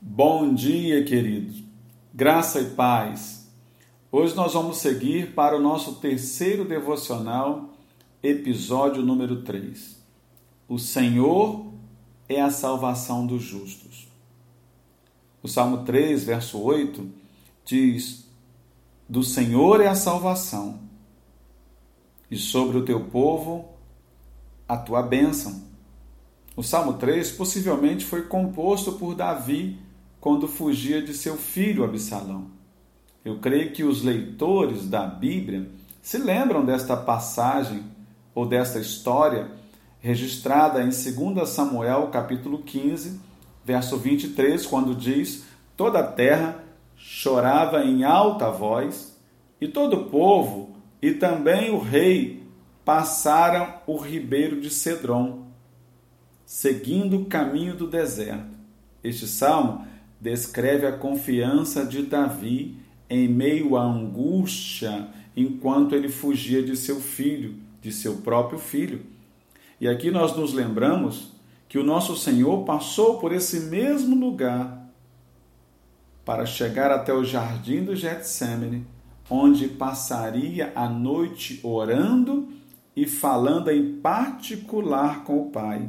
Bom dia, queridos. Graça e paz. Hoje nós vamos seguir para o nosso terceiro devocional, episódio número 3. O Senhor é a salvação dos justos. O Salmo 3, verso 8 diz: Do Senhor é a salvação, e sobre o teu povo a tua bênção. O Salmo 3 possivelmente foi composto por Davi quando fugia de seu filho Absalão. Eu creio que os leitores da Bíblia se lembram desta passagem ou desta história registrada em 2 Samuel, capítulo 15, verso 23, quando diz: Toda a terra chorava em alta voz, e todo o povo e também o rei passaram o ribeiro de Cedron, seguindo o caminho do deserto. Este salmo descreve a confiança de Davi em meio à angústia enquanto ele fugia de seu filho, de seu próprio filho. E aqui nós nos lembramos que o nosso Senhor passou por esse mesmo lugar para chegar até o jardim do Getsemane, onde passaria a noite orando e falando em particular com o Pai.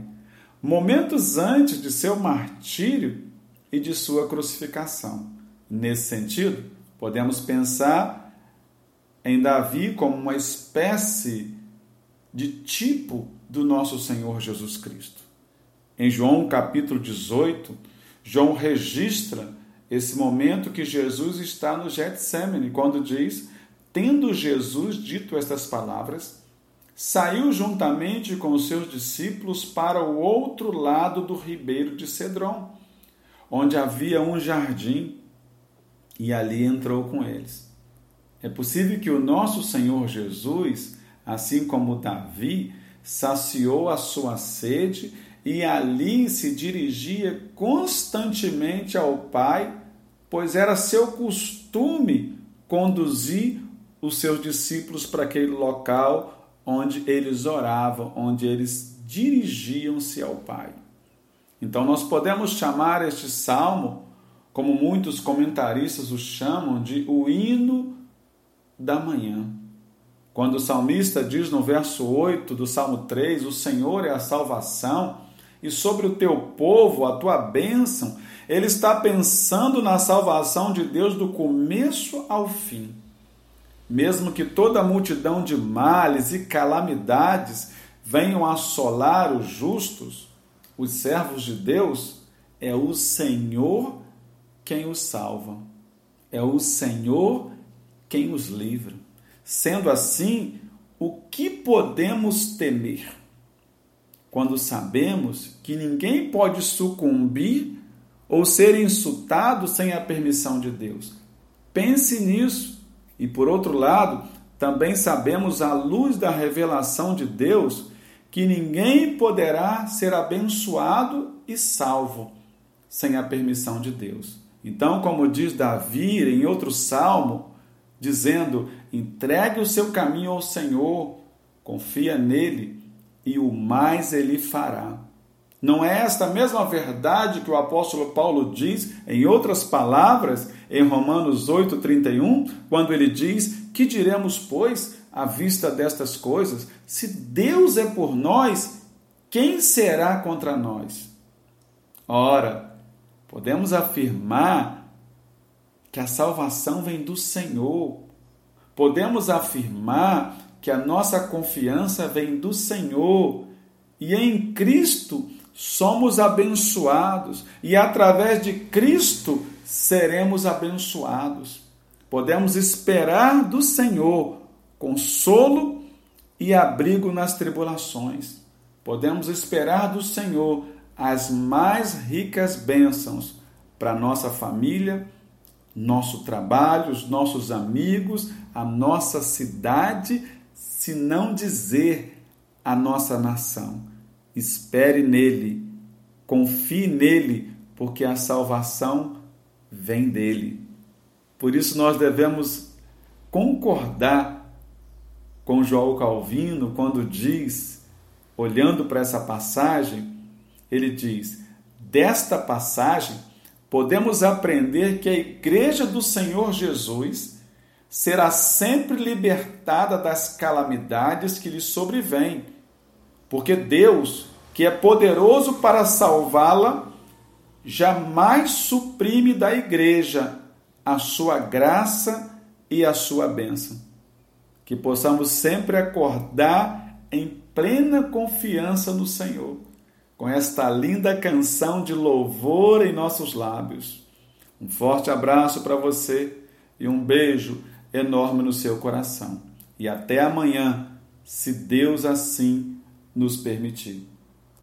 Momentos antes de seu martírio, e de sua crucificação. Nesse sentido, podemos pensar em Davi como uma espécie de tipo do nosso Senhor Jesus Cristo. Em João capítulo 18, João registra esse momento que Jesus está no Getsemane, quando diz: Tendo Jesus dito estas palavras, saiu juntamente com os seus discípulos para o outro lado do ribeiro de Cedron onde havia um jardim, e ali entrou com eles. É possível que o nosso Senhor Jesus, assim como Davi, saciou a sua sede e ali se dirigia constantemente ao Pai, pois era seu costume conduzir os seus discípulos para aquele local onde eles oravam, onde eles dirigiam-se ao Pai. Então, nós podemos chamar este salmo, como muitos comentaristas o chamam, de o hino da manhã. Quando o salmista diz no verso 8 do Salmo 3: O Senhor é a salvação, e sobre o teu povo a tua bênção, ele está pensando na salvação de Deus do começo ao fim. Mesmo que toda a multidão de males e calamidades venham assolar os justos, os servos de Deus, é o Senhor quem os salva. É o Senhor quem os livra. Sendo assim, o que podemos temer? Quando sabemos que ninguém pode sucumbir ou ser insultado sem a permissão de Deus. Pense nisso. E por outro lado, também sabemos, à luz da revelação de Deus, que ninguém poderá ser abençoado e salvo sem a permissão de Deus. Então, como diz Davi em outro salmo, dizendo: entregue o seu caminho ao Senhor, confia nele e o mais ele fará. Não é esta mesma verdade que o apóstolo Paulo diz, em outras palavras, em Romanos 8,31, quando ele diz: Que diremos, pois? À vista destas coisas? Se Deus é por nós, quem será contra nós? Ora, podemos afirmar que a salvação vem do Senhor. Podemos afirmar que a nossa confiança vem do Senhor e em Cristo somos abençoados e através de Cristo seremos abençoados. Podemos esperar do Senhor consolo e abrigo nas tribulações. Podemos esperar do Senhor as mais ricas bênçãos para nossa família, nosso trabalho, os nossos amigos, a nossa cidade, se não dizer a nossa nação. Espere nele, confie nele, porque a salvação vem dele. Por isso nós devemos concordar com João Calvino quando diz, olhando para essa passagem, ele diz: desta passagem podemos aprender que a igreja do Senhor Jesus será sempre libertada das calamidades que lhe sobrevêm, porque Deus, que é poderoso para salvá-la, jamais suprime da igreja a sua graça e a sua bênção. Que possamos sempre acordar em plena confiança no Senhor, com esta linda canção de louvor em nossos lábios. Um forte abraço para você e um beijo enorme no seu coração. E até amanhã, se Deus assim nos permitir.